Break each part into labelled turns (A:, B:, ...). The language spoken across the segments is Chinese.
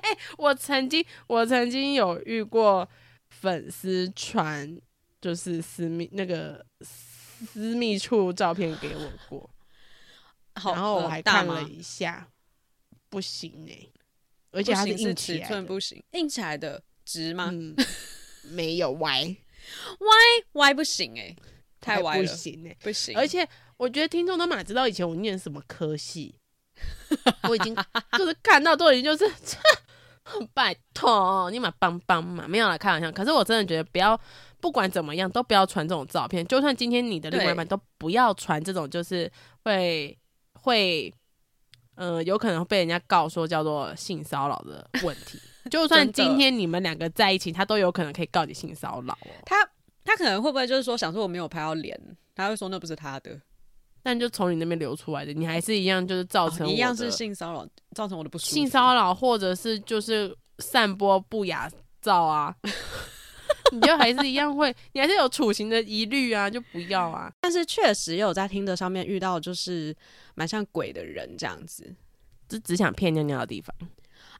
A: 哎、欸，我曾经我曾经有遇过粉丝传就是私密那个私密处照片给我过，然后我还看了一下，不行哎、欸，而且它是硬起来的，
B: 尺寸不行，硬起来的直吗？
A: 嗯、没有歪
B: 歪歪不行哎、欸，太歪了，
A: 不行哎、欸，
B: 不行，
A: 而且我觉得听众都蛮知道以前我念什么科系。我已经就是看到都已经就是，拜托你嘛帮帮嘛，没有啦开玩笑。可是我真的觉得不要，不管怎么样都不要传这种照片。就算今天你的另外一半都不要传这种，就是会会，呃，有可能被人家告说叫做性骚扰的问题。就算今天你们两个在一起，他都有可能可以告你性骚扰哦。
B: 他他可能会不会就是说想说我没有拍到脸，他会说那不是他的。
A: 但就从你那边流出来的，你还是一样，就是造成、哦、
B: 一样是性骚扰，造成我的不舒服。
A: 性骚扰，或者是就是散播不雅照啊，你就还是一样会，你还是有处刑的疑虑啊，就不要啊。
B: 但是确实有在听的上面遇到，就是蛮像鬼的人这样子，
A: 就只想骗尿尿的地方。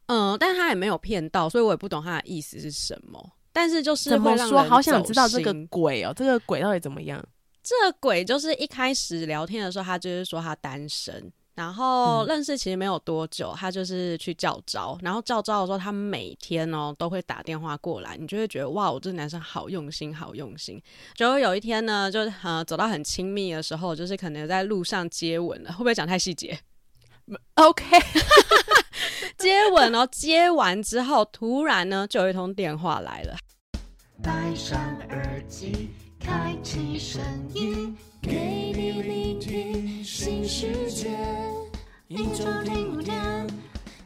B: 嗯，但他也没有骗到，所以我也不懂他的意思是什么。但是就是
A: 怎么说，好想知道这个鬼哦，这个鬼到底怎么
B: 样？这鬼就是一开始聊天的时候，他就是说他单身，然后认识其实没有多久，他就是去叫招，然后叫招的时候，他每天哦都会打电话过来，你就会觉得哇，我这男生好用心，好用心。就有一天呢，就呃走到很亲密的时候，就是可能在路上接吻了，会不会讲太细节
A: ？OK，
B: 接吻哦，接完之后，突然呢就有一通电话来了，戴上耳机。开启声音，给你聆听新世界。一周听五天，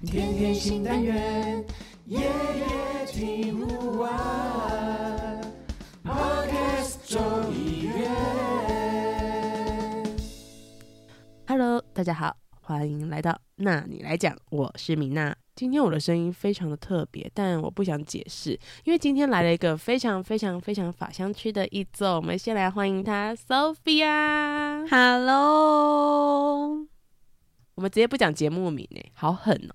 B: 天天新单元，夜夜听不完。Podcast 众议院。
A: Hello，大家好，欢迎来到那你来讲，我是米娜。今天我的声音非常的特别，但我不想解释，因为今天来了一个非常非常非常法香区的一奏。我们先来欢迎他，Sophia。
B: Hello，
A: 我们直接不讲节目名诶，好狠哦。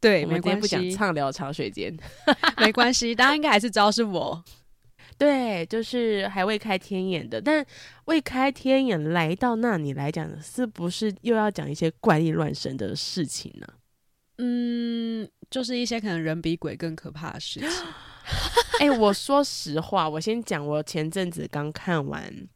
B: 对，
A: 我们今天不讲畅聊茶水间，
B: 没关系，大家应该还是知道是我。
A: 对，就是还未开天眼的，但未开天眼来到那里来讲，是不是又要讲一些怪力乱神的事情呢？
B: 嗯，就是一些可能人比鬼更可怕的事情。
A: 哎、欸，我说实话，我先讲，我前阵子刚看完《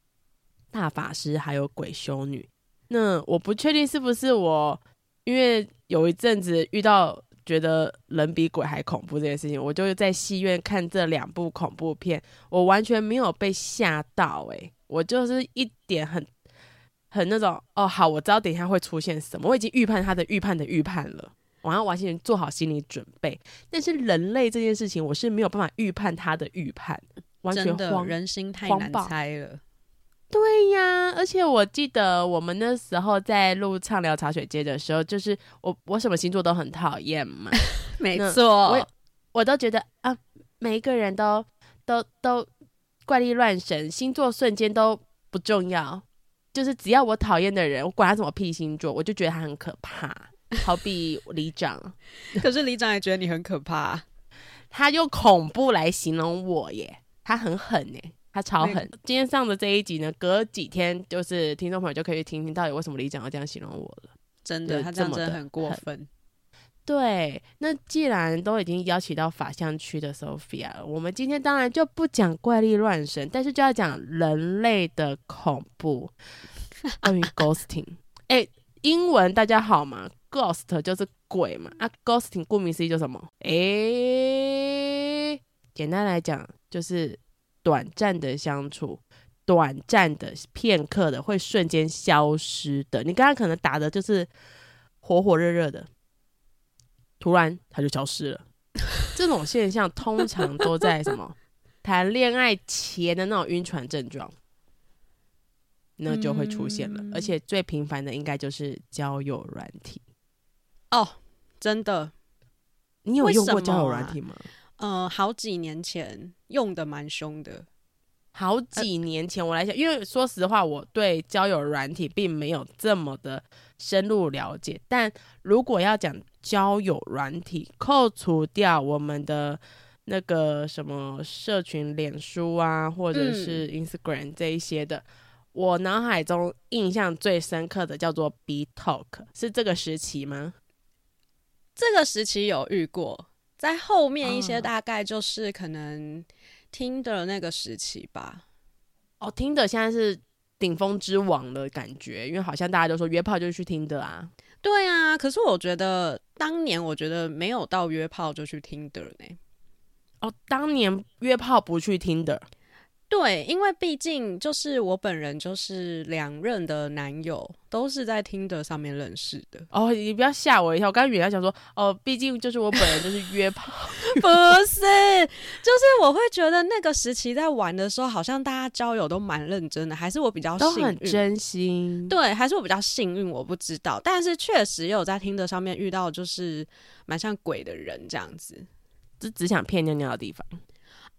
A: 大法师》还有《鬼修女》，那我不确定是不是我，因为有一阵子遇到觉得人比鬼还恐怖这件事情，我就在戏院看这两部恐怖片，我完全没有被吓到、欸。哎，我就是一点很很那种哦，好，我知道等一下会出现什么，我已经预判他的预判的预判了。我要完全做好心理准备，但是人类这件事情，我是没有办法预判他的预判，完全慌，
B: 人心太难猜了。
A: 对呀，而且我记得我们那时候在录畅聊茶水间的时候，就是我我什么星座都很讨厌嘛，
B: 没错，
A: 我我都觉得啊，每一个人都都都怪力乱神，星座瞬间都不重要，就是只要我讨厌的人，我管他什么屁星座，我就觉得他很可怕。好比里长，
B: 可是里长也觉得你很可怕，
A: 他用恐怖来形容我耶，他很狠耶，他超狠。今天上的这一集呢，隔几天就是听众朋友就可以听听到底为什么里长要这样形容我了。
B: 真的，他这样真的很过分。
A: 对，那既然都已经邀请到法相区的 Sophia 了，我们今天当然就不讲怪力乱神，但是就要讲人类的恐怖，关于 ghosting。哎、欸，英文大家好吗？Ghost 就是鬼嘛，啊，Ghosting 顾名思义就是什么？诶、欸，简单来讲就是短暂的相处，短暂的片刻的会瞬间消失的。你刚刚可能打的就是火火热热的，突然它就消失了。这种现象通常都在什么谈恋爱前的那种晕船症状。那就会出现了，嗯、而且最频繁的应该就是交友软体。
B: 哦，真的，
A: 你有用过交友软体吗？
B: 呃，好几年前用的蛮凶的。
A: 好几年前我来想，因为说实话，我对交友软体并没有这么的深入了解。但如果要讲交友软体，扣除掉我们的那个什么社群、脸书啊，或者是 Instagram 这一些的，嗯、我脑海中印象最深刻的叫做 BeeTalk，是这个时期吗？
B: 这个时期有遇过，在后面一些大概就是可能 Tinder 那个时期吧。
A: 哦，Tinder 现在是顶峰之王的感觉，因为好像大家都说约炮就是去 Tinder 啊。
B: 对啊，可是我觉得当年我觉得没有到约炮就去 Tinder 呢。
A: 哦，当年约炮不去 Tinder。
B: 对，因为毕竟就是我本人就是两任的男友都是在 Tinder 上面认识的。
A: 哦，你不要吓我一跳，我刚刚以为他想说，哦，毕竟就是我本人就是约炮，
B: 不是，就是我会觉得那个时期在玩的时候，好像大家交友都蛮认真的，还是我比较幸运，
A: 都很真心。
B: 对，还是我比较幸运，我不知道，但是确实也有在 Tinder 上面遇到就是蛮像鬼的人这样子，
A: 就只想骗尿尿的地方。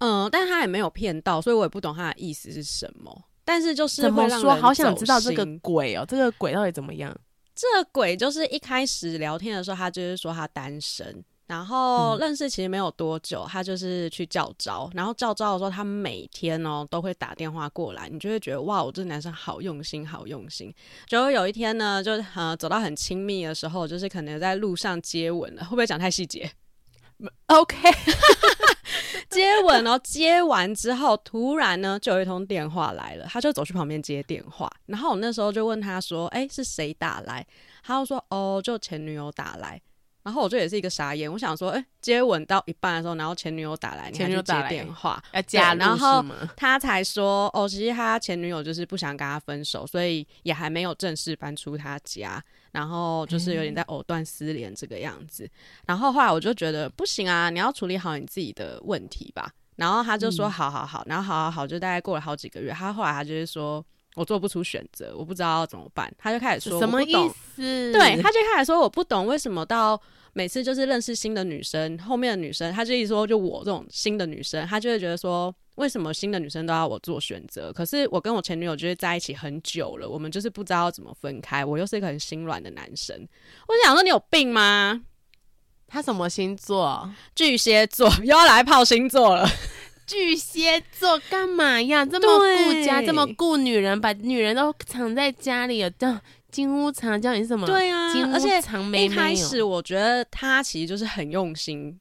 B: 嗯，但他也没有骗到，所以我也不懂他的意思是什么。但是就是
A: 怎么说，好想知道这个鬼哦，这个鬼到底怎么样？
B: 这个鬼就是一开始聊天的时候，他就是说他单身，然后认识其实没有多久，他就是去叫招，然后叫招的时候，他每天哦都会打电话过来，你就会觉得哇，我这男生好用心，好用心。结果有一天呢，就呃走到很亲密的时候，就是可能在路上接吻了，会不会讲太细节
A: ？OK。
B: 接吻，哦接完之后，突然呢，就有一通电话来了，他就走去旁边接电话，然后我那时候就问他说：“哎，是谁打来？”他就说：“哦，就前女友打来。”然后我就也是一个傻眼，我想说：“哎，接吻到一半的时候，然后前女友打来，前女友打电话。
A: 要加，
B: 然后他才说：哦，其实他前女友就是不想跟他分手，所以也还没有正式搬出他家。”然后就是有点在藕断丝连这个样子，嗯、然后后来我就觉得不行啊，你要处理好你自己的问题吧。然后他就说好好好，然后好好好，就大概过了好几个月，他后来他就是说我做不出选择，我不知道要怎么办，他就开始说
A: 什么意思？
B: 对，他就开始说我不懂为什么到。每次就是认识新的女生，后面的女生，他就一直说，就我这种新的女生，他就会觉得说，为什么新的女生都要我做选择？可是我跟我前女友就是在一起很久了，我们就是不知道怎么分开。我又是一个很心软的男生，我想说你有病吗？
A: 他什么星座？
B: 巨蟹座，又要来泡星座了。
A: 巨蟹座干嘛呀？这么顾家，这么顾女人，把女人都藏在家里了，这。金屋藏娇，你是什么？
B: 对啊，
A: 金屋藏妹妹。
B: 而且一开始我觉得他其实就是很用心，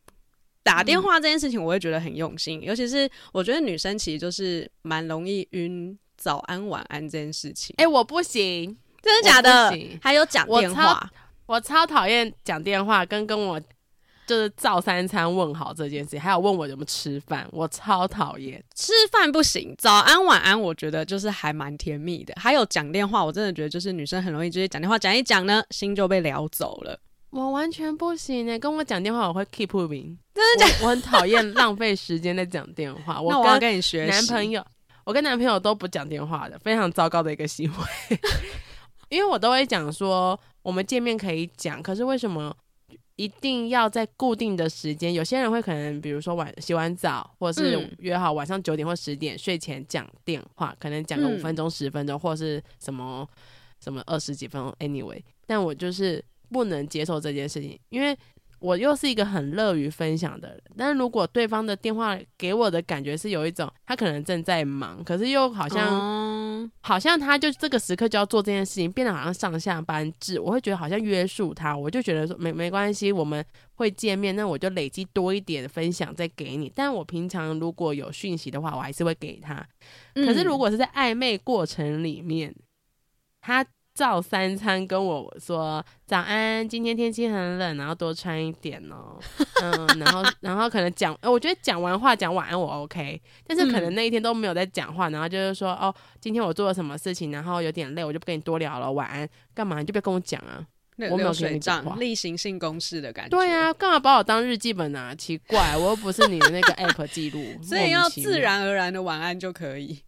B: 打电话这件事情我会觉得很用心，嗯、尤其是我觉得女生其实就是蛮容易晕早安晚安这件事情。
A: 哎、欸，我不行，
B: 真的假的？还有讲电话，
A: 我超讨厌讲电话跟跟我。就是照三餐问好这件事，还有问我怎么吃饭，我超讨厌。
B: 吃饭不行，早安晚安，我觉得就是还蛮甜蜜的。还有讲电话，我真的觉得就是女生很容易直接讲电话讲一讲呢，心就被撩走了。
A: 我完全不行呢，跟我讲电话我会 keep moving，真的假的？我很讨厌浪费时间在讲电话。我
B: 我要跟你学。
A: 男朋友，我跟男朋友都不讲电话的，非常糟糕的一个行为。因为我都会讲说，我们见面可以讲，可是为什么？一定要在固定的时间，有些人会可能，比如说晚洗完澡，或者是约好晚上九点或十点睡前讲电话，可能讲个五分钟、十分钟，或者是什么什么二十几分钟。Anyway，但我就是不能接受这件事情，因为。我又是一个很乐于分享的人，但是如果对方的电话给我的感觉是有一种他可能正在忙，可是又好像、嗯、好像他就这个时刻就要做这件事情，变得好像上下班制，我会觉得好像约束他，我就觉得说没没关系，我们会见面，那我就累积多一点分享再给你。但我平常如果有讯息的话，我还是会给他。可是如果是在暧昧过程里面，他。照三餐跟我说早安，今天天气很冷，然后多穿一点哦。嗯，然后然后可能讲，我觉得讲完话讲晚安我 OK，但是可能那一天都没有在讲话，然后就是说哦，今天我做了什么事情，然后有点累，我就不跟你多聊了，晚安。干嘛？你就不要跟我讲啊，我没有跟你讲，
B: 例行性公事的感觉。
A: 对啊，干嘛把我当日记本啊？奇怪，我又不是你的那个 app 记录，
B: 所以要自然而然的晚安就可以。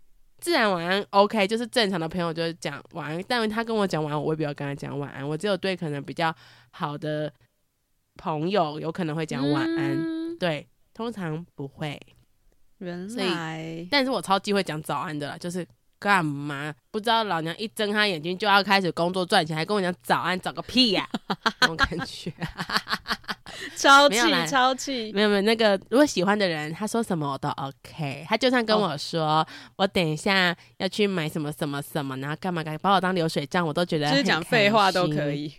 A: 自然晚安，OK，就是正常的朋友就是讲晚安，但他跟我讲晚安，我未必要跟他讲晚安。我只有对可能比较好的朋友有可能会讲晚安，嗯、对，通常不会。
B: 原来，
A: 但是我超级会讲早安的啦，就是干嘛？不知道老娘一睁开眼睛就要开始工作赚钱，还跟我讲早安，早个屁呀、啊！那种感觉，
B: 超 气超气。
A: 没有没有，那个如果喜欢的人，他说什么我都 OK。他就算跟我说，哦、我等一下要去买什么什么什么，然后干嘛干嘛，把我当流水账，我都觉得
B: 就是讲废话都可以。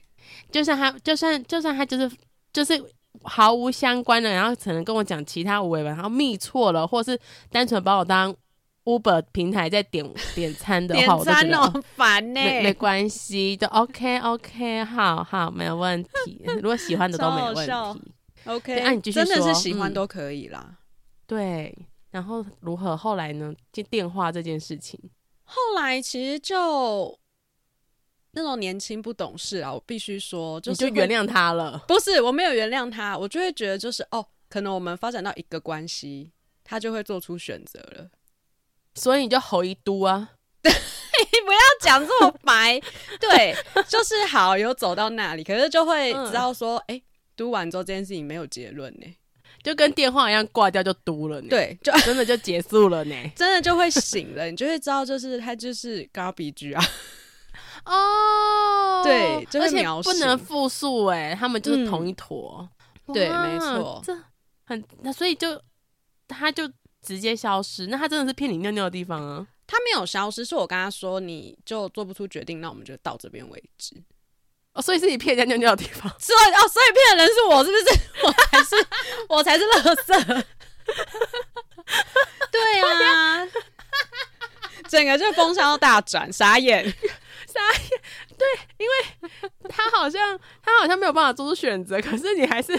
A: 就算他，就算就算他就是就是毫无相关的，然后可能跟我讲其他无谓的，然后密错了，或是单纯把我当。Uber 平台在点 点餐的话，
B: 点餐
A: 我都觉得
B: 烦呢。
A: 没没关系，就 OK OK，好好没有问题。如果喜欢的都没问题
B: ，OK。
A: 那、啊、你继续说，
B: 真的是喜欢都可以啦。
A: 嗯、对，然后如何后来呢？接电话这件事情，
B: 后来其实就那种年轻不懂事啊，我必须说，就是、
A: 你就原谅他了。
B: 不是，我没有原谅他，我就会觉得就是哦，可能我们发展到一个关系，他就会做出选择了。
A: 所以你就吼一嘟啊！
B: 对，你不要讲这么白。对，就是好有走到那里，可是就会知道说，哎、嗯，嘟、欸、完之后这件事情没有结论呢，就
A: 跟电话一样挂掉就嘟了呢。
B: 对，就
A: 真的就结束了呢，
B: 真的就会醒了，你就会知道，就是他就是 garbage 啊。
A: 哦，
B: 对，就会描
A: 不能复述哎，他们就是同一坨。
B: 嗯、对，没错，
A: 这很那所以就他就。直接消失，那他真的是骗你尿尿的地方啊？
B: 他没有消失，是我跟他说，你就做不出决定，那我们就到这边为止。
A: 哦，所以是你骗人家尿尿的地方，
B: 所以哦，所以骗的人是我，是不是？我才是，我才是乐色。对啊，整个就风向要大转，傻眼，
A: 傻眼。对，因为他好像他好像没有办法做出选择，可是你还是。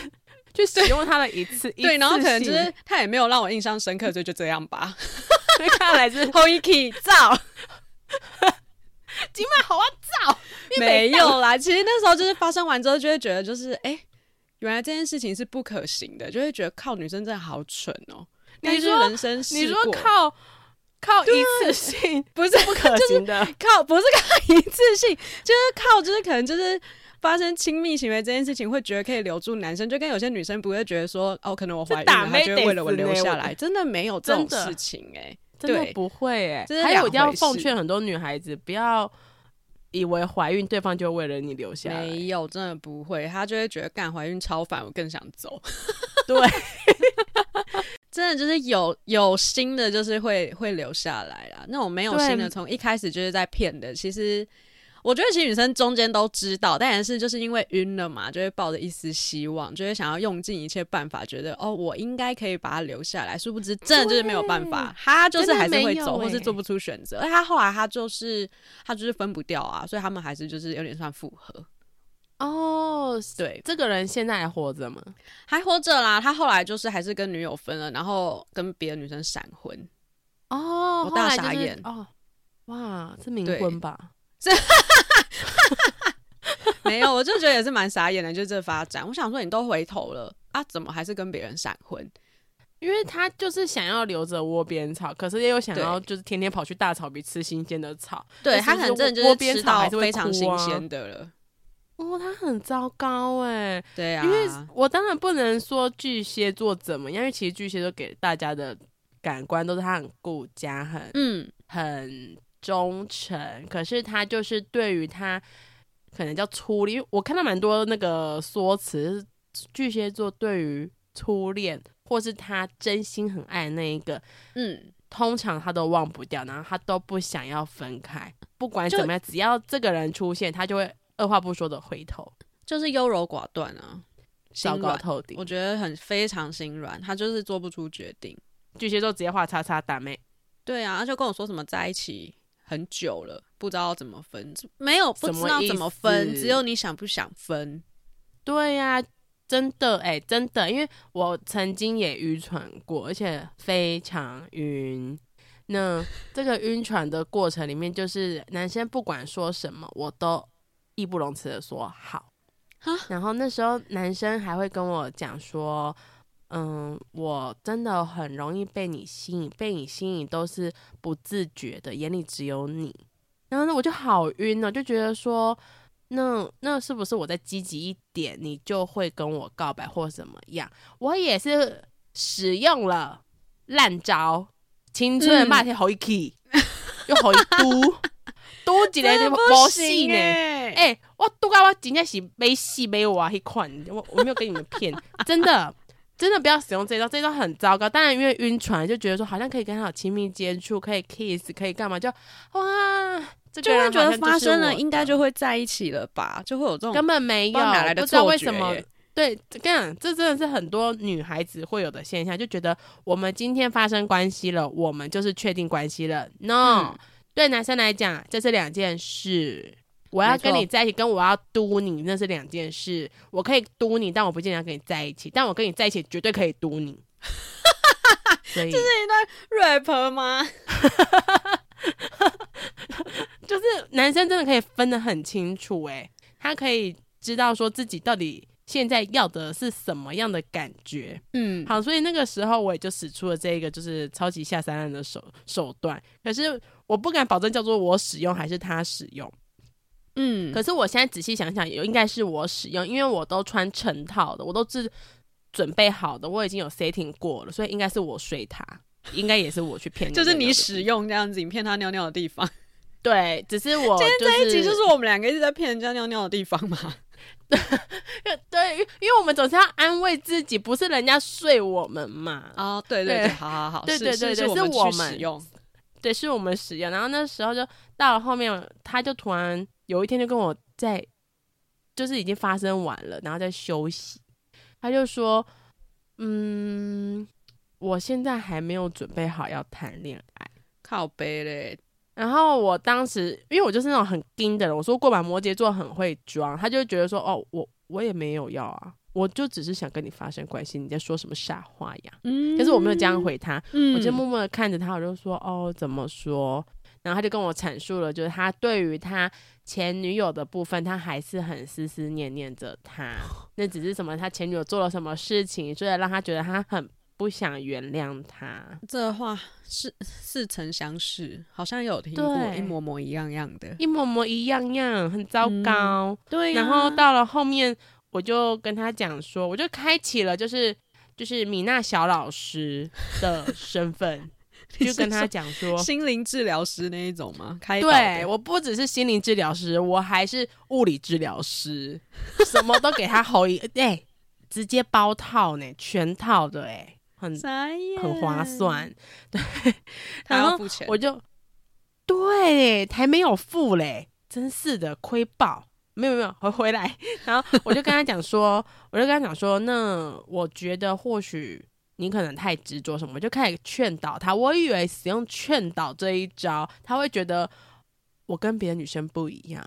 A: 去使用他的一次，
B: 对，然后可能就是他也没有让我印象深刻，所以就这样吧。
A: 看来是
B: 后一起造，
A: 今晚好啊造，
B: 没有啦。其实那时候就是发生完之后，就会觉得就是哎、欸，原来这件事情是不可行的，就会觉得靠女生真的好蠢哦、喔。
A: 你说
B: 人生
A: 你说靠靠一次性不是不可行的，
B: 就是、靠不是靠一次性，就是靠就是可能就是。发生亲密行为这件事情，会觉得可以留住男生，就跟有些女生不会觉得说，哦，可能我怀孕了，他就会为了我留下来，真的没有这种事情哎、欸，
A: 真的不会哎、欸。还有，一定要奉劝很多女孩子，不要以为怀孕对方就为了你留下来，
B: 没有，真的不会，他就会觉得干怀孕超烦，我更想走。
A: 对，
B: 真的就是有有心的，就是会会留下来啦。那种没有心的，从一开始就是在骗的，其实。我觉得其实女生中间都知道，但是就是因为晕了嘛，就会抱着一丝希望，就会想要用尽一切办法，觉得哦，我应该可以把他留下来。殊不知，真的就是没有办法，他就是还是会走，或是做不出选择。而他后来他就是他就是分不掉啊，所以他们还是就是有点算复合。
A: 哦，对，这个人现在还活着吗？
B: 还活着啦。他后来就是还是跟女友分了，然后跟别的女生闪婚。
A: 哦，
B: 我大傻眼、
A: 就是、哦，哇，是冥婚吧？
B: 是，没有，我就觉得也是蛮傻眼的，就这发展。我想说，你都回头了啊，怎么还是跟别人闪婚？
A: 因为他就是想要留着窝边草，可是也有想要就是天天跑去大草皮吃新鲜的草。
B: 对，他可能真的就是吃到非常新鲜的了。
A: 哦，他很糟糕哎。
B: 对啊，
A: 因为我当然不能说巨蟹座怎么样，因为其实巨蟹座给大家的感官都是他很顾家，很嗯，很。忠诚，可是他就是对于他可能叫初恋，我看到蛮多那个说辞，巨蟹座对于初恋或是他真心很爱的那一个，嗯，通常他都忘不掉，然后他都不想要分开，不管怎么样，只要这个人出现，他就会二话不说的回头，
B: 就是优柔寡断啊，
A: 糟糕透顶，
B: 我觉得很非常心软，他就是做不出决定，
A: 巨蟹座直接画叉叉打妹，
B: 对啊，他就跟我说什么在一起。很久了，不知道怎么分，没有不知道怎么分，只有你想不想分。
A: 对呀、啊，真的哎、欸，真的，因为我曾经也晕船过，而且非常晕。那 这个晕船的过程里面，就是男生不管说什么，我都义不容辞的说好。然后那时候男生还会跟我讲说。嗯，我真的很容易被你吸引，被你吸引都是不自觉的，眼里只有你。然后呢，我就好晕了，就觉得说，那那是不是我再积极一点，你就会跟我告白或怎么样？我也是使用了烂招，青春的骂天好一气，又好一嘟嘟几个就不戏呢。哎、欸，我嘟啊，我真正是没戏没我一款，我我没有跟你们骗，真的真的不要使用这一招，这一招很糟糕。当然因为晕船，就觉得说好像可以跟他有亲密接触，可以 kiss，可以干嘛，就哇。
B: 就会觉得发生了，应该就会在一起了吧？就会有这种
A: 根本没有，不，哪来的不知道为什么。对，跟你讲，这真的是很多女孩子会有的现象，就觉得我们今天发生关系了，我们就是确定关系了。No，、嗯、对男生来讲，这是两件事。我要跟你在一起，跟我要嘟你，那是两件事。我可以嘟你，但我不见得要跟你在一起。但我跟你在一起，绝对可以嘟你。
B: 这是一段 rap 吗？
A: 就是男生真的可以分得很清楚，诶，他可以知道说自己到底现在要的是什么样的感觉，嗯，好，所以那个时候我也就使出了这个就是超级下三滥的手手段，可是我不敢保证叫做我使用还是他使用，嗯，可是我现在仔细想想，也应该是我使用，因为我都穿成套的，我都是准备好的，我已经有 setting 过了，所以应该是我睡他。应该也是我去骗，
B: 就是你使用这样子，你骗他尿尿的地方。
A: 对，只是我、就是、
B: 今天这一集就是我们两个一直在骗人家尿尿的地方嘛。
A: 对，因为我们总是要安慰自己，不是人家睡我们嘛。
B: 哦，对对对，好好好，
A: 对对对对，是我们使用，对，是我们使用。然后那时候就到了后面，他就突然有一天就跟我在，就是已经发生完了，然后在休息，他就说，嗯。我现在还没有准备好要谈恋爱，
B: 靠背嘞。
A: 然后我当时，因为我就是那种很盯的人，我说过吧，摩羯座很会装，他就觉得说，哦，我我也没有要啊，我就只是想跟你发生关系，你在说什么傻话呀？嗯，可是我没有这样回他，嗯，我就默默的看着他，我就说，哦，怎么说？然后他就跟我阐述了，就是他对于他前女友的部分，他还是很思思念念着他，那只是什么，他前女友做了什么事情，所以让他觉得他很。不想原谅他，
B: 这话是似曾相识，好像有听过，一模模一样样的，
A: 一模模一样样，很糟糕。嗯、对、啊，然后到了后面，我就跟他讲说，我就开启了，就是就是米娜小老师的身份，就跟他讲说，
B: 心灵治疗师那一种吗？开
A: 对，我不只是心灵治疗师，我还是物理治疗师，什么都给他吼一，哎、欸，直接包套呢，全套的哎、欸。很很划算，对，
B: 他要付钱，
A: 我就对，还没有付嘞，真是的，亏爆，没有没有回回来，然后我就跟他讲说，我就跟他讲说，那我觉得或许你可能太执着什么，就开始劝导他，我以为使用劝导这一招，他会觉得我跟别的女生不一样，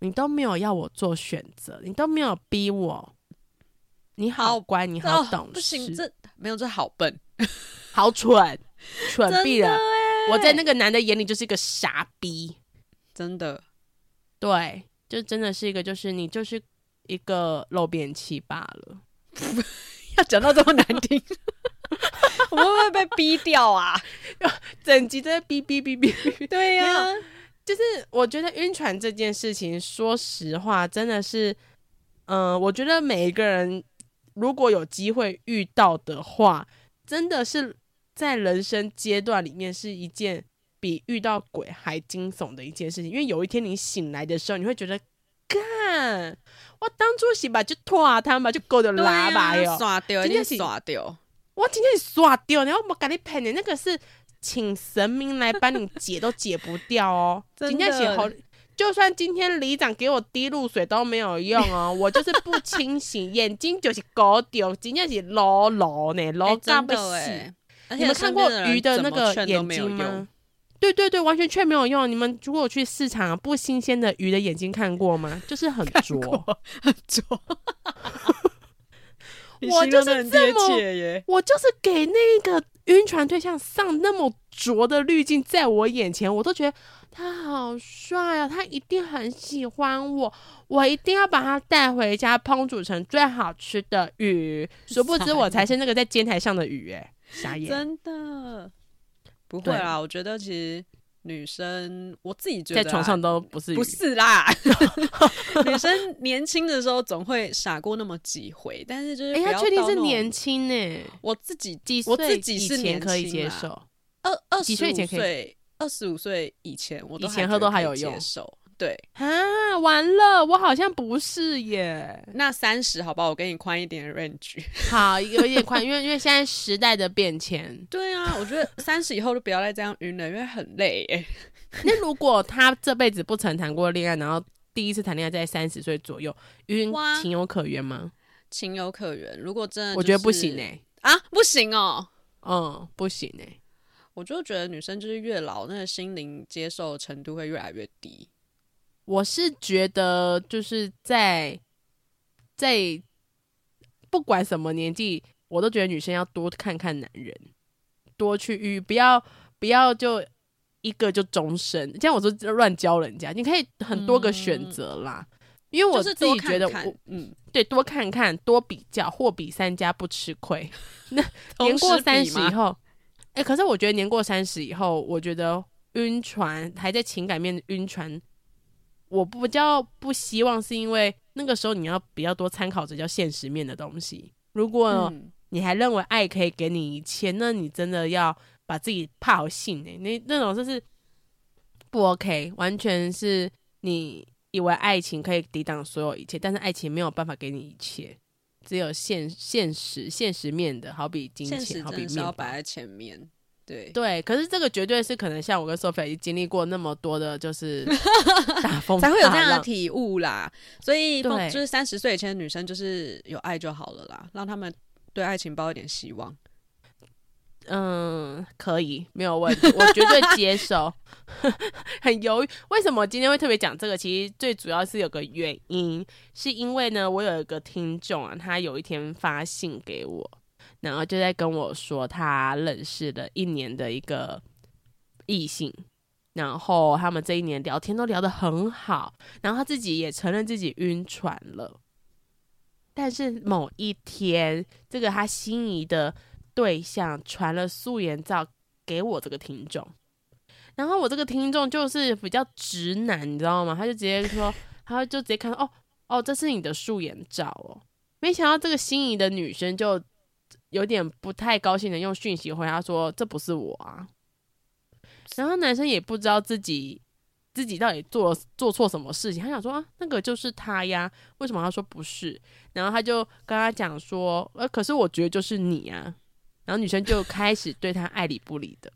A: 你都没有要我做选择，你都没有逼我。你好乖，你好懂事。哦、不行，
B: 这没有这好笨，
A: 好蠢，蠢 毙了！我在那个男的眼里就是一个傻逼，
B: 真的。
A: 对，就真的是一个，就是你就是一个漏便器罢了。
B: 要讲到这么难听，我们会不会被逼掉啊？
A: 整集都在逼逼逼逼。
B: 对呀、啊，
A: 就是我觉得晕船这件事情，说实话，真的是，嗯、呃，我觉得每一个人。如果有机会遇到的话，真的是在人生阶段里面是一件比遇到鬼还惊悚的一件事情。因为有一天你醒来的时候，你会觉得，干，我当初是把就拖他嘛，就够的喇叭哟，
B: 耍掉，今天是刷掉，
A: 我今天是刷掉，然后我赶紧喷你，那个是请神明来帮你解都解不掉哦，今天是好。就算今天里长给我滴露水都没有用哦，我就是不清醒，眼睛就是狗丢，今天是老老呢，老干不死。你们看过鱼的那个眼睛吗？对对对，完全却没有用。你们如果去市场不新鲜的鱼的眼睛看过吗？就是很浊，
B: 很浊。
A: 我就是这么，我就是给那个晕船对象上那么浊的滤镜，在我眼前，我都觉得。他好帅啊！他一定很喜欢我，我一定要把他带回家烹煮成最好吃的鱼。殊不知我才是那个在煎台上的鱼，哎，傻眼！
B: 真的不会啊，我觉得其实女生，我自己觉得
A: 在床上都不是
B: 不是啦。女生年轻的时候总会傻过那么几回，但是就是哎，
A: 他确定是年轻呢？
B: 我自己
A: 几岁？我自己是年轻可以接受，
B: 二二十五岁。二十五岁以前，我都
A: 以前喝都还有用。
B: 对
A: 啊，完了，我好像不是耶。
B: 那三十，好吧，我给你宽一点的 range。
A: 好，有一点宽，因为因为现在时代的变迁。
B: 对啊，我觉得三十以后就不要再这样晕了，因为很累耶。
A: 那如果他这辈子不曾谈过恋爱，然后第一次谈恋爱在三十岁左右晕，情有可原吗？
B: 情有可原。如果真的、就是，
A: 我觉得不行哎。
B: 啊，不行哦。
A: 嗯，不行哎。
B: 我就觉得女生就是越老，那个心灵接受程度会越来越低。
A: 我是觉得，就是在在不管什么年纪，我都觉得女生要多看看男人，多去遇，不要不要就一个就终身。这样我就乱教人家，你可以很多个选择啦。嗯、因为我自己觉得我，我、就是、嗯，对，多看看，多比较，货比三家不吃亏。那 年过三十以后，哎、欸，可是我觉得年过三十以后，我觉得晕船还在情感面的晕船。我比较不希望是因为那个时候你要比较多参考着叫现实面的东西。如果你还认为爱可以给你一切，那你真的要把自己怕好性哎，那那种就是不 OK，完全是你以为爱情可以抵挡所有一切，但是爱情没有办法给你一切，只有现现实现实面的，好比金钱，好比面包
B: 摆在前面。对
A: 对，可是这个绝对是可能像我跟 Sophia 已经经历过那么多的，就是 大风
B: 才会有这样的体悟啦。所以，就是三十岁以前的女生，就是有爱就好了啦，让他们对爱情抱一点希望。
A: 嗯，可以，没有问题，我绝对接受。很犹豫，为什么今天会特别讲这个？其实最主要是有个原因，是因为呢，我有一个听众啊，他有一天发信给我。然后就在跟我说，他认识了一年的一个异性，然后他们这一年聊天都聊得很好，然后他自己也承认自己晕船了。但是某一天，这个他心仪的对象传了素颜照给我这个听众，然后我这个听众就是比较直男，你知道吗？他就直接说，他就直接看，哦哦，这是你的素颜照哦。没想到这个心仪的女生就。有点不太高兴的用讯息回他说：“这不是我啊。”然后男生也不知道自己自己到底做做错什么事情，他想说：“啊，那个就是他呀，为什么他说不是？”然后他就跟他讲说：“呃，可是我觉得就是你啊。”然后女生就开始对他爱理不理的，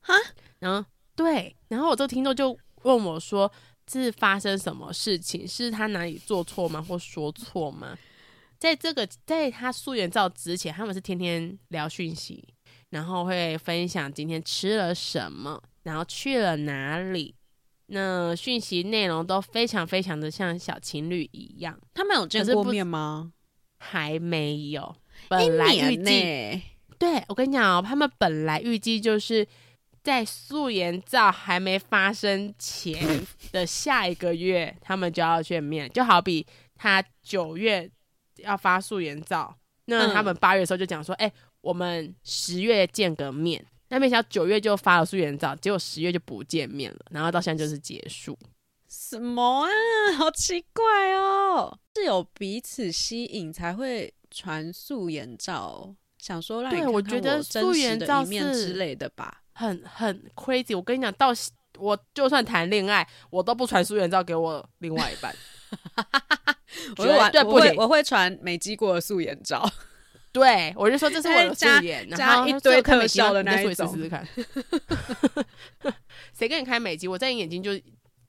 A: 哈。然后对，然后我这个听众就问我说：“这是发生什么事情？是他哪里做错吗？或说错吗？”在这个在他素颜照之前，他们是天天聊讯息，然后会分享今天吃了什么，然后去了哪里。那讯息内容都非常非常的像小情侣一样。
B: 他们有见过面吗？
A: 还没有。本来预计，对，我跟你讲哦，他们本来预计就是在素颜照还没发生前的下一个月，他们就要见面。就好比他九月。要发素颜照，那他们八月的时候就讲说，哎、我们十月见个面。那没想到九月就发了素颜照，结果十月就不见面了，然后到现在就是结束。
B: 什么啊？好奇怪哦！是有彼此吸引才会传素颜照，想说让你看看我真实的一面之类的吧？
A: 很很 crazy。我跟你讲，到我就算谈恋爱，我都不传素颜照给我另外一半。
B: 我会对，不会，我会传美肌过的素颜照。
A: 对，我就说这是我的素颜，然后一堆特效的那一种，试试看。谁跟你开美肌？我在你眼睛就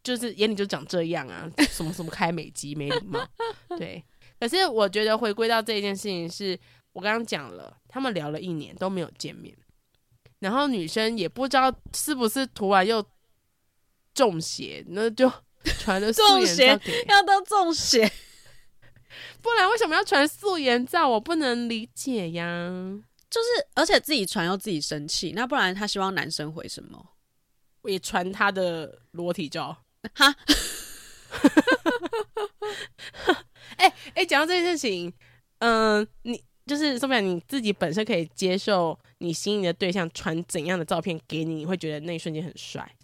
A: 就是眼里就长这样啊！什么什么开美肌没礼貌。对，可是我觉得回归到这一件事情是，是我刚刚讲了，他们聊了一年都没有见面，然后女生也不知道是不是突然又中邪，那就传了素颜
B: 要都中邪。
A: 不然为什么要传素颜照？我不能理解呀。
B: 就是，而且自己传又自己生气，那不然他希望男生回什么？
A: 我也传他的裸体照。哈，哎哎，讲到这件事情，嗯、呃，你就是说不定你自己本身可以接受你心仪的对象传怎样的照片给你，你会觉得那一瞬间很帅。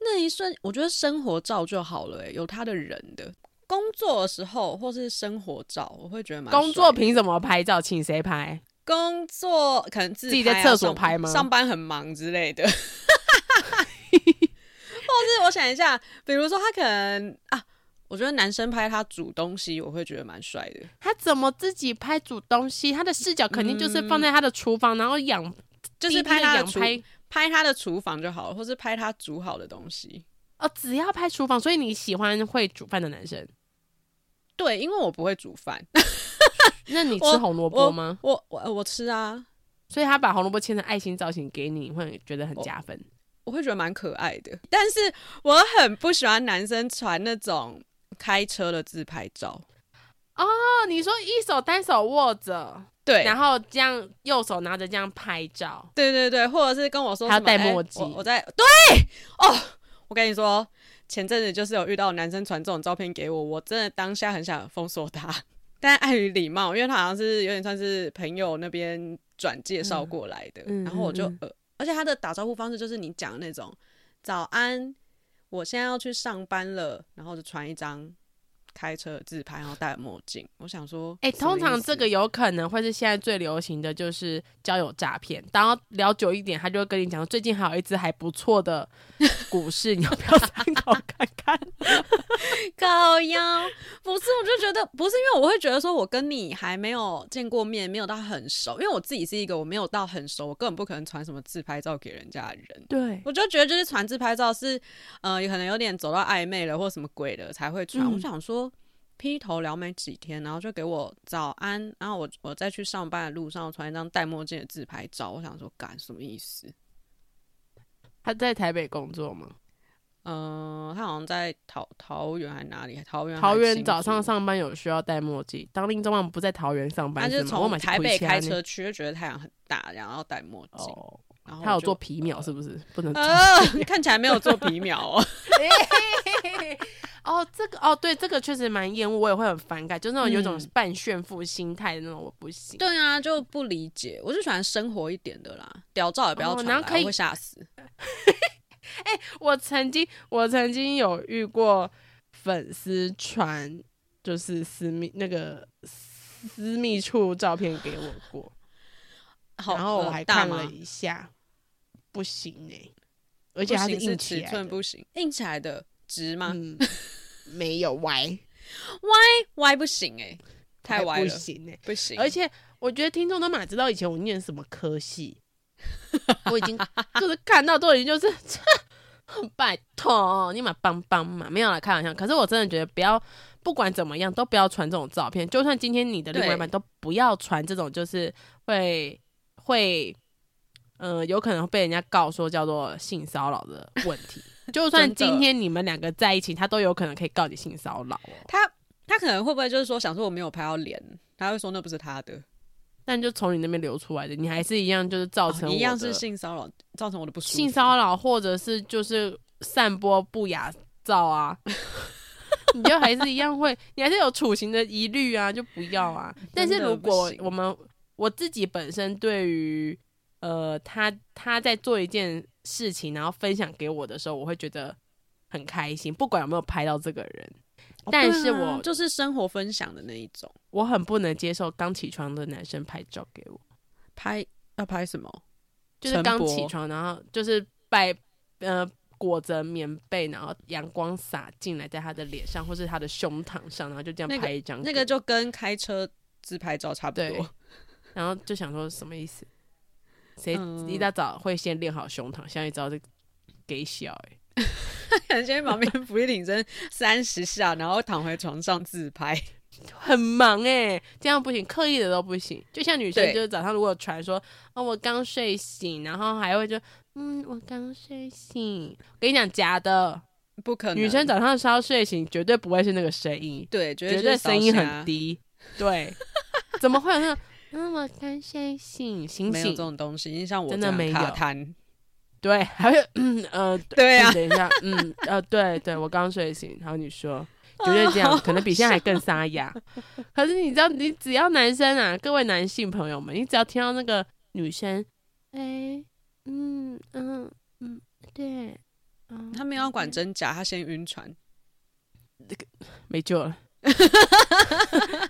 B: 那一瞬，我觉得生活照就好了，欸，有他的人的。工作的时候或是生活照，我会觉得蛮。
A: 工作凭什么拍照？请谁拍？
B: 工作可能自、
A: 己在厕所拍吗？
B: 上班很忙之类的。或是我想一下，比如说他可能啊，我觉得男生拍他煮东西，我会觉得蛮帅的。
A: 他怎么自己拍煮东西？他的视角肯定就是放在他的厨房，嗯、然后养，
B: 就是拍他的厨拍他的厨房就好了，或是拍他煮好的东西。
A: 哦，只要拍厨房，所以你喜欢会煮饭的男生？
B: 对，因为我不会煮饭。
A: 那你吃红萝卜吗？
B: 我我我，我吃啊。
A: 所以他把红萝卜切成爱心造型给你，你会觉得很加分。
B: 我会觉得蛮可爱的，但是我很不喜欢男生传那种开车的自拍照。
A: 哦，你说一手单手握着，
B: 对，
A: 然后这样右手拿着这样拍照，
B: 对对对，或者是跟我说
A: 他戴墨镜，
B: 我，我在对哦，我跟你说，前阵子就是有遇到男生传这种照片给我，我真的当下很想封锁他，但碍于礼貌，因为他好像是有点算是朋友那边转介绍过来的，嗯、然后我就呃。而且他的打招呼方式就是你讲的那种“早安，我现在要去上班了”，然后就传一张开车自拍，然后戴墨镜。我想说，哎、
A: 欸，通常这个有可能会是现在最流行的就是交友诈骗。当聊久一点，他就会跟你讲，最近还有一只还不错的 股市，你要不要参考看看？
B: 高腰不是，我就觉得不是，因为我会觉得说，我跟你还没有见过面，没有到很熟。因为我自己是一个我没有到很熟，我根本不可能传什么自拍照给人家的人。
A: 对，
B: 我就觉得就是传自拍照是，呃，有可能有点走到暧昧了或什么鬼的才会传。嗯、我想说，劈头聊没几天，然后就给我早安，然后我我再去上班的路上传一张戴墨镜的自拍照，我想说，干什么意思？
A: 他在台北工作吗？
B: 嗯，他好像在桃桃园还是哪里？桃园。
A: 桃园早上上班有需要戴墨镜。当令中旺不在桃园上班，
B: 他就从台北开车去，就觉得太阳很大，然后戴墨镜。
A: 哦，然后他有做皮秒是不是？不能。
B: 呃，看起来没有做皮秒哦。
A: 哦，这个哦，对，这个确实蛮厌恶，我也会很反感，就那种有种半炫富心态的那种，我不行。
B: 对啊，就不理解，我就喜欢生活一点的啦，屌照也不要传，然后可以会吓死。
A: 哎、欸，我曾经我曾经有遇过粉丝传就是私密那个私密处照片给我过，然后我还看了一下，不行哎、欸，而且它是硬起来的，
B: 尺寸不行，硬起来的直吗？
A: 嗯、没有歪
B: 歪歪不行哎、欸，太歪了不
A: 行哎、欸，
B: 不行。
A: 而且我觉得听众都蛮知道以前我念什么科系。我已经 就是看到都已经就是，拜托你们帮帮嘛，没有来开玩笑。可是我真的觉得不要，不管怎么样都不要传这种照片。就算今天你的另外一半都不要传这种，就是会会，呃，有可能被人家告说叫做性骚扰的 问题。就算今天你们两个在一起，他都有可能可以告你性骚扰哦。
B: 他他可能会不会就是说想说我没有拍到脸，他会说那不是他的。
A: 但就从你那边流出来的，你还是一样，就是造成、哦、
B: 一样是性骚扰，造成我的不舒服。
A: 性骚扰，或者是就是散播不雅照啊，你就还是一样会，你还是有处刑的疑虑啊，就不要啊。但是如果我们我自己本身对于呃他他在做一件事情，然后分享给我的时候，我会觉得很开心，不管有没有拍到这个人。但是我、啊、
B: 就是生活分享的那一种，
A: 我很不能接受刚起床的男生拍照给我
B: 拍，要拍什么？
A: 就是刚起床，然后就是摆呃裹着棉被，然后阳光洒进来在他的脸上或是他的胸膛上，然后就这样拍一张、
B: 那个，那个就跟开车自拍照差不多。
A: 然后就想说什么意思？谁一大早会先练好胸膛？现在知道这给小哎。
B: 感觉旁边俯卧挺身三十下，然后躺回床上自拍，
A: 很忙哎、欸，这样不行，刻意的都不行。就像女生，就是早上如果传说哦，我刚睡醒，然后还会就嗯，我刚睡醒。我跟你讲，假的，
B: 不可能。
A: 女生早上稍睡醒，绝对不会是那个声音，
B: 对，绝
A: 对声音很低。对，怎么会有那个嗯，我刚睡醒，醒醒，没有
B: 这种东西，像我
A: 真的没有。
B: 对，
A: 还有嗯呃，
B: 对呀、啊，
A: 等一下，嗯呃，对对，我刚睡醒，然后你说绝对这样，可能比现在还更沙哑。可是你知道，你只要男生啊，各位男性朋友们，你只要听到那个女生，哎、欸，嗯嗯嗯，对，
B: 嗯、他没有要管真假，他先晕船，
A: 这个没救了，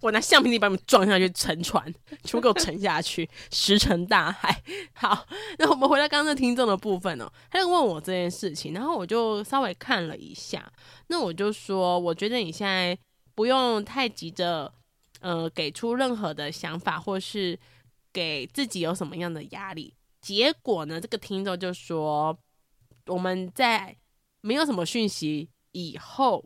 A: 我拿橡皮泥把你们撞下去，沉船，全部给我沉下去，石沉大海。好，那我们回到刚刚那听众的部分哦，他就问我这件事情，然后我就稍微看了一下，那我就说，我觉得你现在不用太急着，呃，给出任何的想法，或是给自己有什么样的压力。结果呢，这个听众就说，我们在没有什么讯息以后。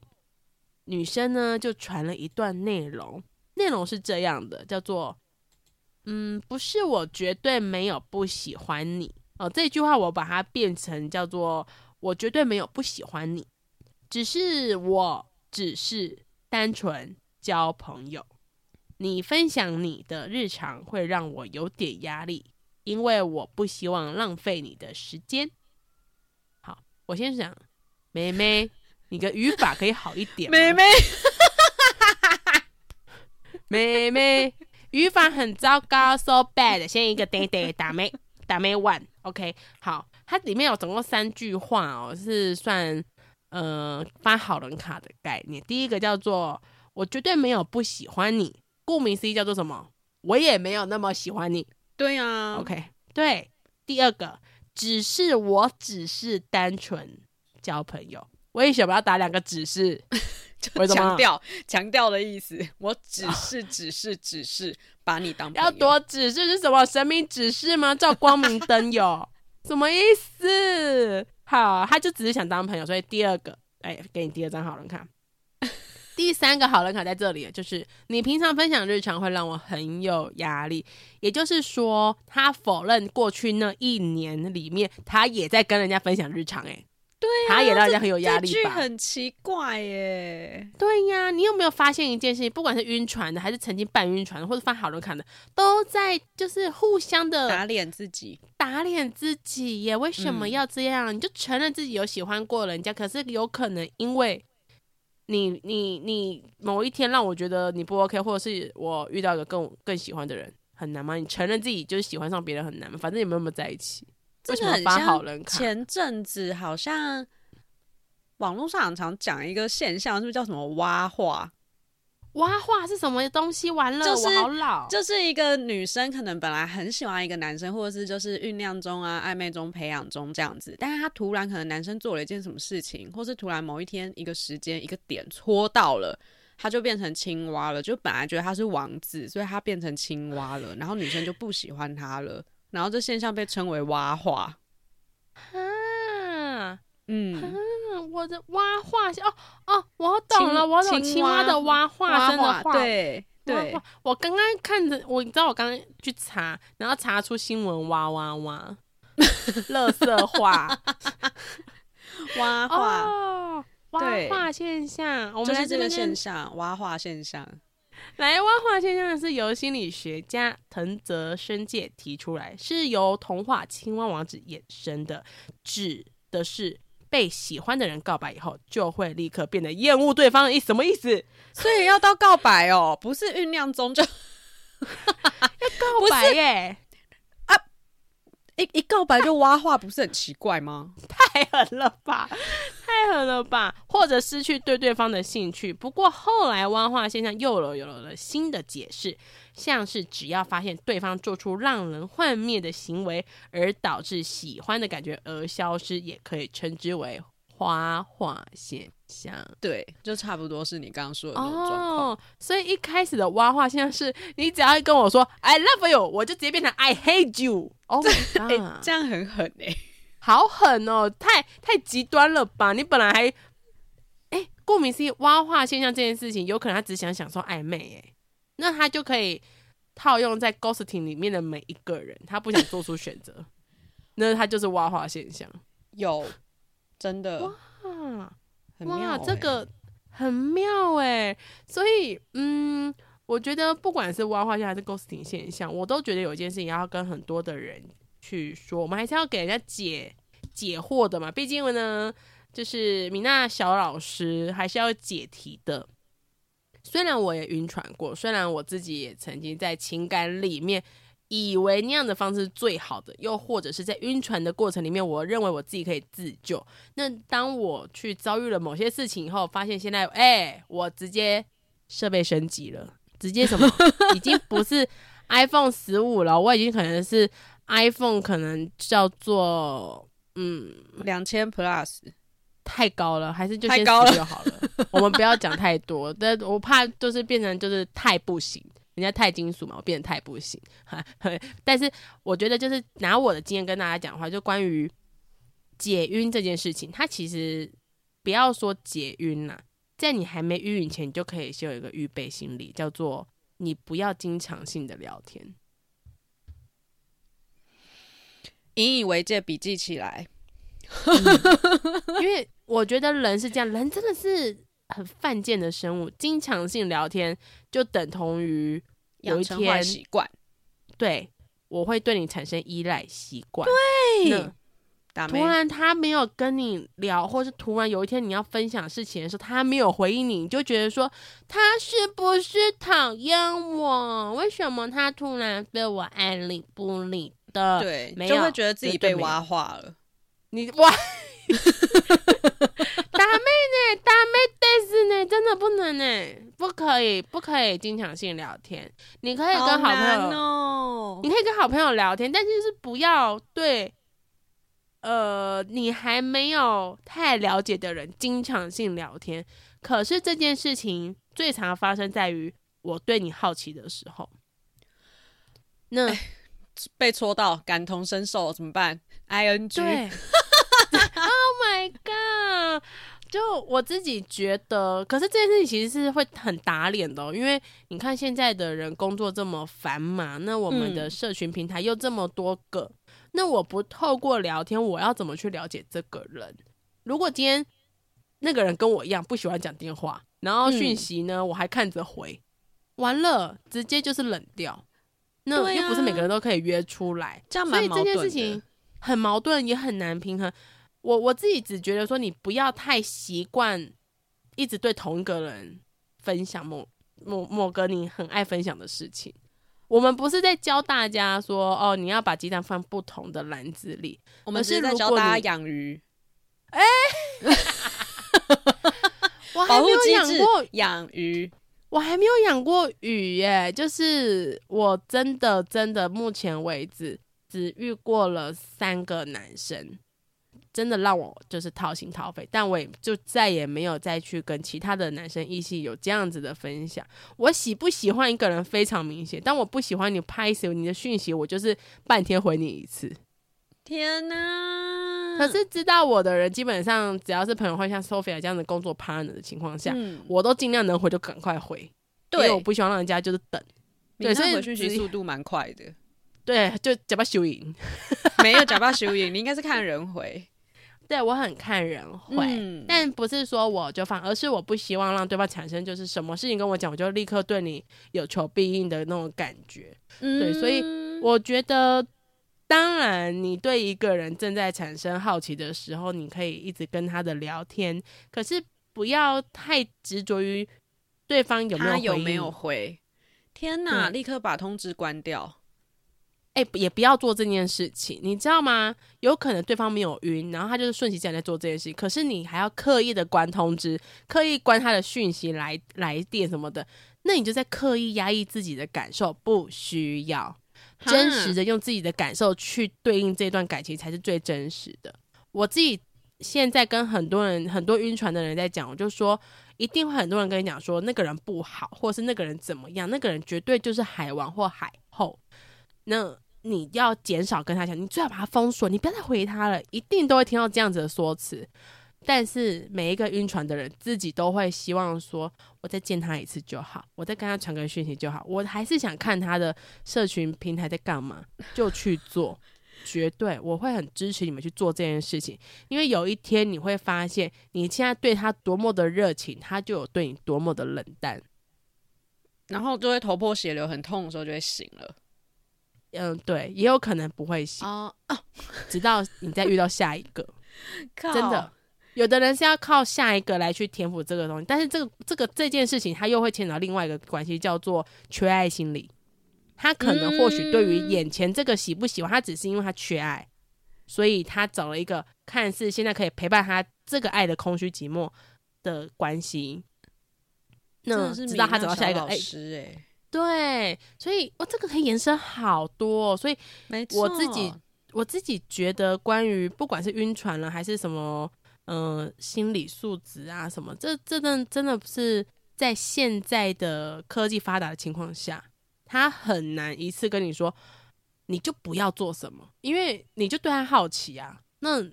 A: 女生呢就传了一段内容，内容是这样的，叫做“嗯，不是我绝对没有不喜欢你哦。”这句话我把它变成叫做“我绝对没有不喜欢你，只是我只是单纯交朋友。你分享你的日常会让我有点压力，因为我不希望浪费你的时间。”好，我先讲，妹妹。你的语法可以好一点，妹妹，妹妹，语法很糟糕，so bad。先一个 day day 打妹打妹 one，OK，好，它里面有总共三句话哦，是算呃发好人卡的概念。第一个叫做我绝对没有不喜欢你，顾名思义叫做什么？我也没有那么喜欢你。对啊，OK，对。第二个只是我只是单纯交朋友。为什么要打两个指示？就强调强调的意思。我只是只是只是把你当朋友。要多指示是什么？神明指示吗？照光明灯有 什么意思？好，他就只是想当朋友，所以第二个，哎，给你第二张好人卡。第三个好人卡在这里，就是你平常分享日常会让我很有压力。也就是说，他否认过去那一年里面，他也在跟人家分享日常，哎。对呀、啊，他也让人家很有压力吧？很奇怪耶。对呀、啊，你有没有发现一件事情？不管是晕船的，还是曾经半晕船的，或者发好人卡的，都在就是互相的打脸自己，打脸自己耶。为什么要这样？嗯、你就承认自己有喜欢过人家，可是有可能因为你你你某一天让我觉得你不 OK，或者是我遇到一个更更喜欢的人，很难吗？你承认自己就是喜欢上别人很难吗？反正你们有没有在一起？为什么发好人卡？前阵子好像网络上常讲一个现象，是不是叫什么蛙化？蛙化是什么东西？完了，就是、我好老。就是一个女生可能本来很喜欢一个男生，或者是就是酝酿中啊、暧昧中、培养中这样子，但是她突然可能男生做了一件什么事情，或是突然某一天一个时间一个点戳到了，他就变成青蛙了。就本来觉得他是王子，所以他变成青蛙了，然后女生就不喜欢他了。然后这现象被称为蛙化，啊，嗯，啊、我的蛙化哦哦，我懂了，我懂青蛙的蛙化真的化，对对。我刚刚看着，我你知道我刚刚去查，然后查出新闻，哇哇哇，垃圾话，蛙化，哦，蛙化现象，我们来这个现象，蛙化现象。来，挖化现象是由心理学家藤泽伸介提出来，是由童话《青蛙王子》衍生的，指的是被喜欢的人告白以后，就会立刻变得厌恶对方的意思，什么意思？所以要到告白哦，不是酝酿中就 要告白耶。一一告白就挖话，不是很奇怪吗？太狠了吧，太狠了吧！或者失去对对方的兴趣。不过后来蛙化现象又有有了新的解释，像是只要发现对方做出让人幻灭的行为，而导致喜欢的感觉而消失，也可以称之为蛙化现象。对，就差不多是你刚刚说的那种状况。哦，所以一开始的挖话现象是你只要跟我说 I love you，我就直接变成 I hate you。哦，哎，这样很狠哎，好狠哦，太太极端了吧？你本来还，哎，顾名思义，挖话现象这件事情，有可能他只想享受暧昧，哎，那他就可以套用在 ghosting 里面的每一个人，他不想做出选择，那他就是挖话现象，有，真的哇，很妙哇，这个很妙哎，所以嗯。我觉得不管是蛙化现象还是 ghosting 现象，我都觉得有一件事情要跟很多的人去说，我们还是要给人家解解惑的嘛。毕竟呢，就是米娜小老师还是要解题的。虽然我也晕船过，虽然我自己也曾经在情感里面以为那样的方式是最好的，又或者是在晕船的过程里面，我认为我自己可以自救。那当我去遭遇了某些事情以后，发现现在，哎、欸，我直接设备升级了，直接什么，已经不是 iPhone 十五了，我已经可能是 iPhone，可能叫做嗯
B: 两千 Plus，
A: 太高了，还是就先十就好了。我们不要讲太多，但我怕就是变成就是太不行。人家太金属嘛，我变得太不行。但是我觉得，就是拿我的经验跟大家讲话，就关于解晕这件事情，它其实不要说解晕呐，在你还没晕以前，你就可以先有一个预备心理，叫做你不要经常性的聊天，
B: 引以为戒，笔记起来。
A: 嗯，因为我觉得人是这样，人真的是。很犯贱的生物，经常性聊天就等同于有一天
B: 习惯，
A: 对，我会对你产生依赖习惯。
B: 对，
A: 突然他没有跟你聊，或是突然有一天你要分享事情的时候，他没有回应你，你就觉得说他是不是讨厌我？为什么他突然对我爱理不理的？
B: 对，
A: 没有，
B: 就会觉得自己被挖化了。
A: 你挖。呢？大妹得死呢？真的不能呢，不可以，不可以经常性聊天。你可以跟好朋友，
B: 哦、
A: 你可以跟好朋友聊天，但就是不要对，呃，你还没有太了解的人经常性聊天。可是这件事情最常发生在于我对你好奇的时候。那、欸、
B: 被戳到，感同身受怎么办？I N G。对
A: Oh my god！就我自己觉得，可是这件事情其实是会很打脸的喔，因为你看现在的人工作这么繁忙，那我们的社群平台又这么多个，嗯，那我不透过聊天，我要怎么去了解这个人？如果今天那个人跟我一样不喜欢讲电话，然后讯息呢，我还看着回，完了直接就是冷掉，那又不是每个人都可以约出来，
B: 这样蛮
A: 所以这件事情很矛盾，也很难平衡。我我自己只觉得说，你不要太习惯一直对同一个人分享某某某个你很爱分享的事情。我们不是在教大家说哦，你要把鸡蛋放不同的篮子里。
B: 我们是在教大家养鱼。哎、
A: 欸，我还没有养过
B: 养鱼，
A: 我还没有养过鱼耶。就是我真的真的目前为止只遇过了三个男生。真的让我就是掏心掏肺，但我也就再也没有再去跟其他的男生异性有这样子的分享。我喜不喜欢一个人非常明显，但我不喜欢你拍死你的讯息，我就是半天回你一次。
B: 天哪！
A: 可是知道我的人，基本上只要是朋友会像 Sophia 这样的工作 partner 的情况下，嗯，我都尽量能回就赶快回。对，因为我不希望让人家就是等。对，所以回
B: 讯息速度蛮快的。
A: 对，就假巴修影，
B: 没有假巴修影，你应该是看人回。
A: 对，我很看人会，嗯，但不是说我就放，而是我不希望让对方产生就是什么事情跟我讲，我就立刻对你有求必应的那种感觉。嗯，对，所以我觉得，当然你对一个人正在产生好奇的时候，你可以一直跟他的聊天，可是不要太执着于对方有没有回，他
B: 有没有回。天哪，立刻把通知关掉。
A: 哎、欸，也不要做这件事情，你知道吗？有可能对方没有晕，然后他就是顺其自然在做这件事情，可是你还要刻意的关通知，刻意关他的讯息来来电什么的，那你就在刻意压抑自己的感受，不需要真实的用自己的感受去对应这段感情才是最真实的。我自己现在跟很多人、很多晕船的人在讲，我就说一定会很多人跟你讲说那个人不好，或是那个人怎么样，那个人绝对就是海王或海后。那你要减少跟他讲，你最好把他封锁，你不要再回他了。一定都会听到这样子的说辞，但是每一个晕船的人自己都会希望说，我再见他一次就好，我再跟他传个讯息就好，我还是想看他的社群平台在干嘛，就去做。绝对，我会很支持你们去做这件事情，因为有一天你会发现，你现在对他多么的热情，他就有对你多么的冷淡，
B: 然后就会头破血流，很痛的时候就会醒了。
A: 嗯，对，也有可能不会醒，uh, uh. 直到你再遇到下一个。真的，有的人是要靠下一个来去填补这个东西，但是这个这个这件事情，他又会牵扯到另外一个关系，叫做缺爱心理。他可能或许对于眼前这个喜不喜欢，他只是因为他缺爱，所以他找了一个看似现在可以陪伴他这个爱的空虚寂寞的关系。那直到他找到下一个，哎、欸，对，所以哇，这个可以延伸好多，所以我自己我自己觉得，关于不管是晕船了还是什么，嗯、呃，心理素质啊什么，这这真真的是在现在的科技发达的情况下，他很难一次跟你说，你就不要做什么，因为你就对他好奇啊，那。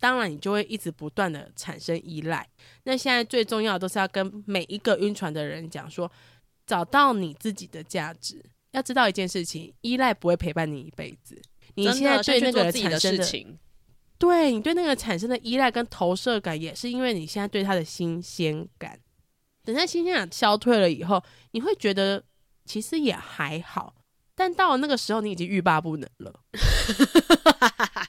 A: 当然，你就会一直不断的产生依赖。那现在最重要的都是要跟每一个晕船的人讲说，找到你自己的价值。要知道一件事情，依赖不会陪伴你一辈子。你现在对那个人产生的，的对你对那个产生的依赖跟投射感，也是因为你现在对他的新鲜感。等在新鲜感消退了以后，你会觉得其实也还好。但到了那个时候，你已经欲罢不能了。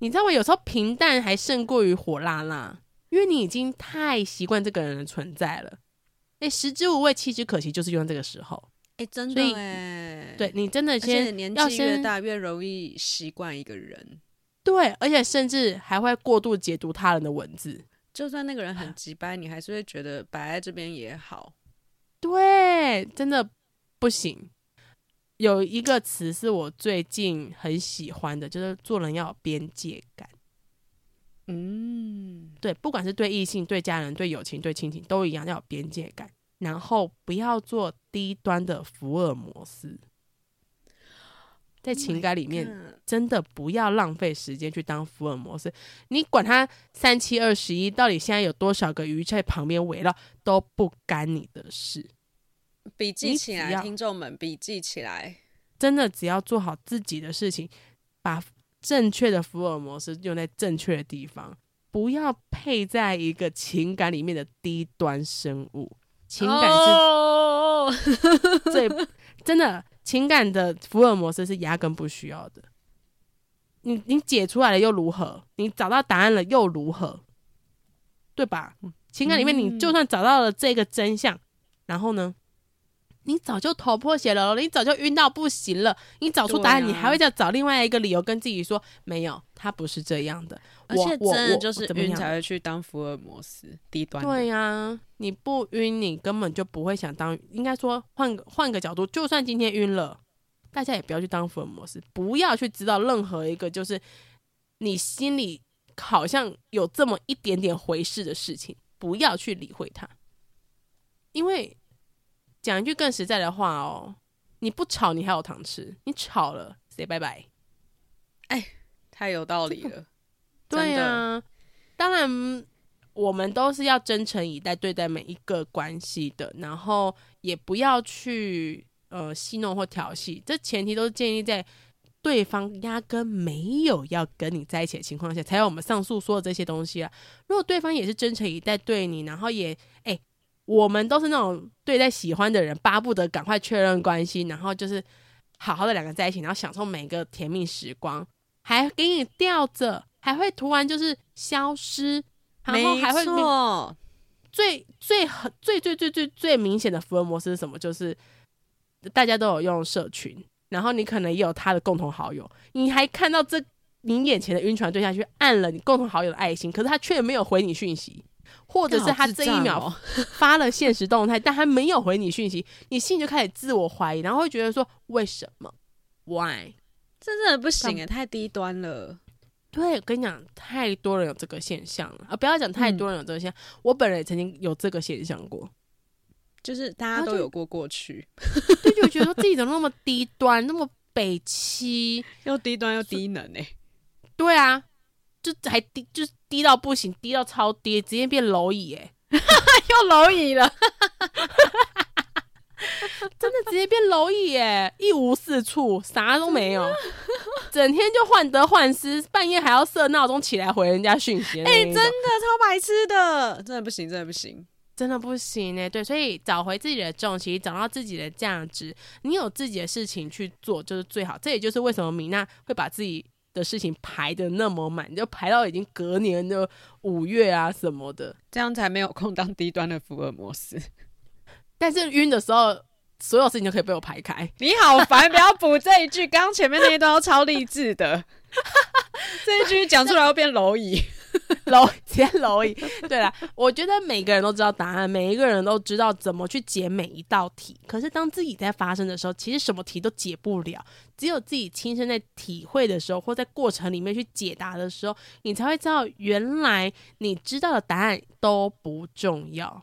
A: 你知道吗？有时候平淡还胜过于火辣辣，因为你已经太习惯这个人的存在了。哎，食之无味，弃之可惜，就是用这个时候。
B: 哎，真的哎，
A: 对你真的先
B: 年纪越大越容易习惯一个人。
A: 对，而且甚至还会过度解读他人的文字。
B: 就算那个人很直白，你还是会觉得摆在这边也好。
A: 对，真的不行。有一个词是我最近很喜欢的，就是做人要有边界感。嗯，对，不管是对异性、对家人、对友情、对亲情，都一样要有边界感。然后不要做低端的福尔摩斯，在情感里面真的不要浪费时间去当福尔摩斯。你管他三七二十一，到底现在有多少个鱼在旁边围绕，都不干你的事。
B: 笔记起来，听众们笔记起来。
A: 真的，只要做好自己的事情，把正确的福尔摩斯用在正确的地方，不要配在一个情感里面的低端生物。情感是最、oh! 真的，情感的福尔摩斯是压根不需要的。你你解出来了又如何？你找到答案了又如何？对吧？情感里面，你就算找到了这个真相，嗯、然后呢？你早就头破血流了，你早就晕到不行了。你找出答案，啊、你还会再找另外一个理由跟自己说没有，他不是这样的。
B: 而且真的就是晕才会去当福尔摩斯低端。
A: 对呀、啊，你不晕，你根本就不会想当。应该说换个换个角度，就算今天晕了，大家也不要去当福尔摩斯，不要去知道任何一个就是你心里好像有这么一点点回事的事情，不要去理会它，因为。讲一句更实在的话哦，你不吵，你还有糖吃；你吵了，say 拜拜。
B: 哎，太有道理了。
A: 对啊，当然，我们都是要真诚以待对待每一个关系的，然后也不要去呃戏弄或调戏。这前提都是建立在对方压根没有要跟你在一起的情况下，才有我们上述说的这些东西啊。如果对方也是真诚以待对你，然后也哎。我们都是那种对待喜欢的人，巴不得赶快确认关系，然后就是好好的两个在一起，然后享受每个甜蜜时光，还给你吊着，还会突然就是消失，然后还会
B: 错
A: 最最很最最最最最明显的福尔摩斯是什么？就是大家都有用社群，然后你可能也有他的共同好友，你还看到这你眼前的晕船对象去按了你共同好友的爱心，可是他却没有回你讯息。或者是他这一秒 发了现实动态，但他没有回你讯息，你心里就开始自我怀疑，然后会觉得说为什么？Why？
B: 这真的不行诶，太低端了。
A: 对，我跟你讲，太多人有这个现象了啊！不要讲太多人有这个现象，嗯、我本人也曾经有这个现象过，
B: 就是大家都有过过去，
A: 就就觉得说自己怎么那么低端，那么北七，
B: 又低端又低能诶。
A: 对啊。就还低，就是低到不行，低到超低，直接变蝼蚁哎，
B: 又蝼蚁了，
A: 真的直接变蝼蚁哎，一无是处，啥都没有，整天就患得患失，半夜还要设闹钟起来回人家讯息，哎、
B: 欸，真的超白痴的，真的不行，真的不行，
A: 真的不行哎，对，所以找回自己的重心，找到自己的价值，你有自己的事情去做就是最好，这也就是为什么米娜会把自己。的事情排的那么满，就排到已经隔年的五月啊什么的，
B: 这样才没有空当低端的福尔摩斯。
A: 但是晕的时候所有事情都可以被我排开。
B: 你好烦，不要补这一句，刚刚前面那一段都超励志的，这一句讲出来会变蝼蚁。
A: 蝼先蝼蚁，对啦，我觉得每个人都知道答案，每一个人都知道怎么去解每一道题。可是当自己在发生的时候，其实什么题都解不了。只有自己亲身在体会的时候，或在过程里面去解答的时候，你才会知道，原来你知道的答案都不重要。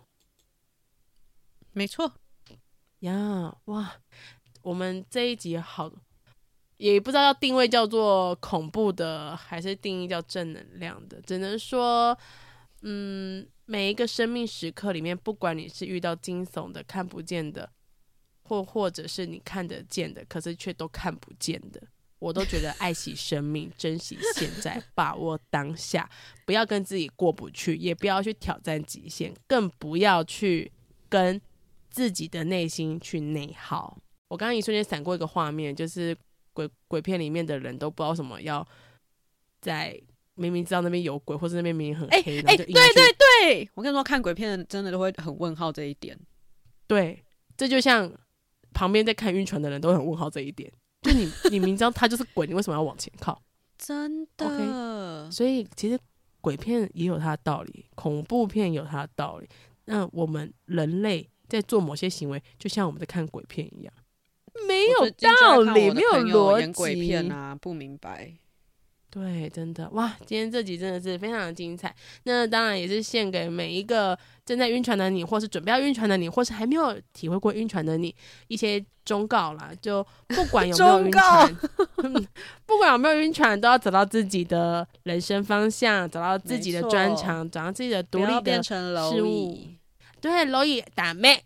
B: 没错，
A: 呀，哇，我们这一集好。也不知道要定位叫做恐怖的，还是定义叫正能量的，只能说，嗯，每一个生命时刻里面，不管你是遇到惊悚的、看不见的，或或者是你看得见的，可是却都看不见的，我都觉得爱惜生命，珍惜现在，把握当下，不要跟自己过不去，也不要去挑战极限，更不要去跟自己的内心去内耗。我刚刚一瞬间闪过一个画面，就是。鬼鬼片里面的人都不知道什么要在明明知道那边有鬼，或是那边明明很黑，
B: 哎、欸欸，对对对，我跟你说，看鬼片的真的都会很问号这一点。
A: 对，这就像旁边在看晕船的人都很问号这一点。就你 你明知道他就是鬼，你为什么要往前靠？
B: 真的。
A: Okay? 所以其实鬼片也有它的道理，恐怖片有它的道理。那我们人类在做某些行为，就像我们在看鬼片一样。没有道理，没有逻辑。
B: 鬼片啊，不明白。
A: 对，真的哇！今天这集真的是非常的精彩。那当然也是献给每一个正在晕船的你，或是准备要晕船的你，或是还没有体会过晕船的你一些忠告啦。就不管有没有晕船，不管有没有晕船，都要找到自己的人生方向，找到自己的专长，找到自己的独立的事物。对，蝼蚁打妹，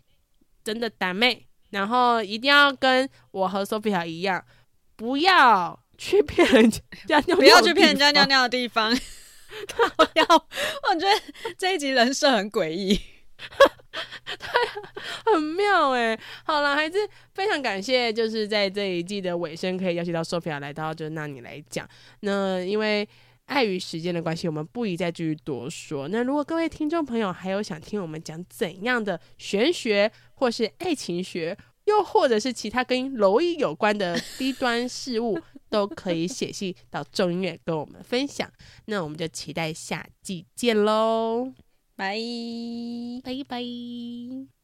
A: 真的打妹。然后一定要跟我和 Sophia 一样，不要去骗人家尿尿，不要去骗人家尿尿的地方。
B: 我要，我觉得这一集人设很诡异，
A: 对，很妙哎。好了，还是非常感谢，就是在这一季的尾声，可以邀请到 Sophia 来到，就那你来讲。那因为碍于时间的关系，我们不宜再继续多说。那如果各位听众朋友还有想听我们讲怎样的玄学，或是爱情学，又或者是其他跟蝼蚁有关的低端事物，都可以写信到众音乐跟我们分享。那我们就期待下季见喽，
B: 拜
A: 拜拜。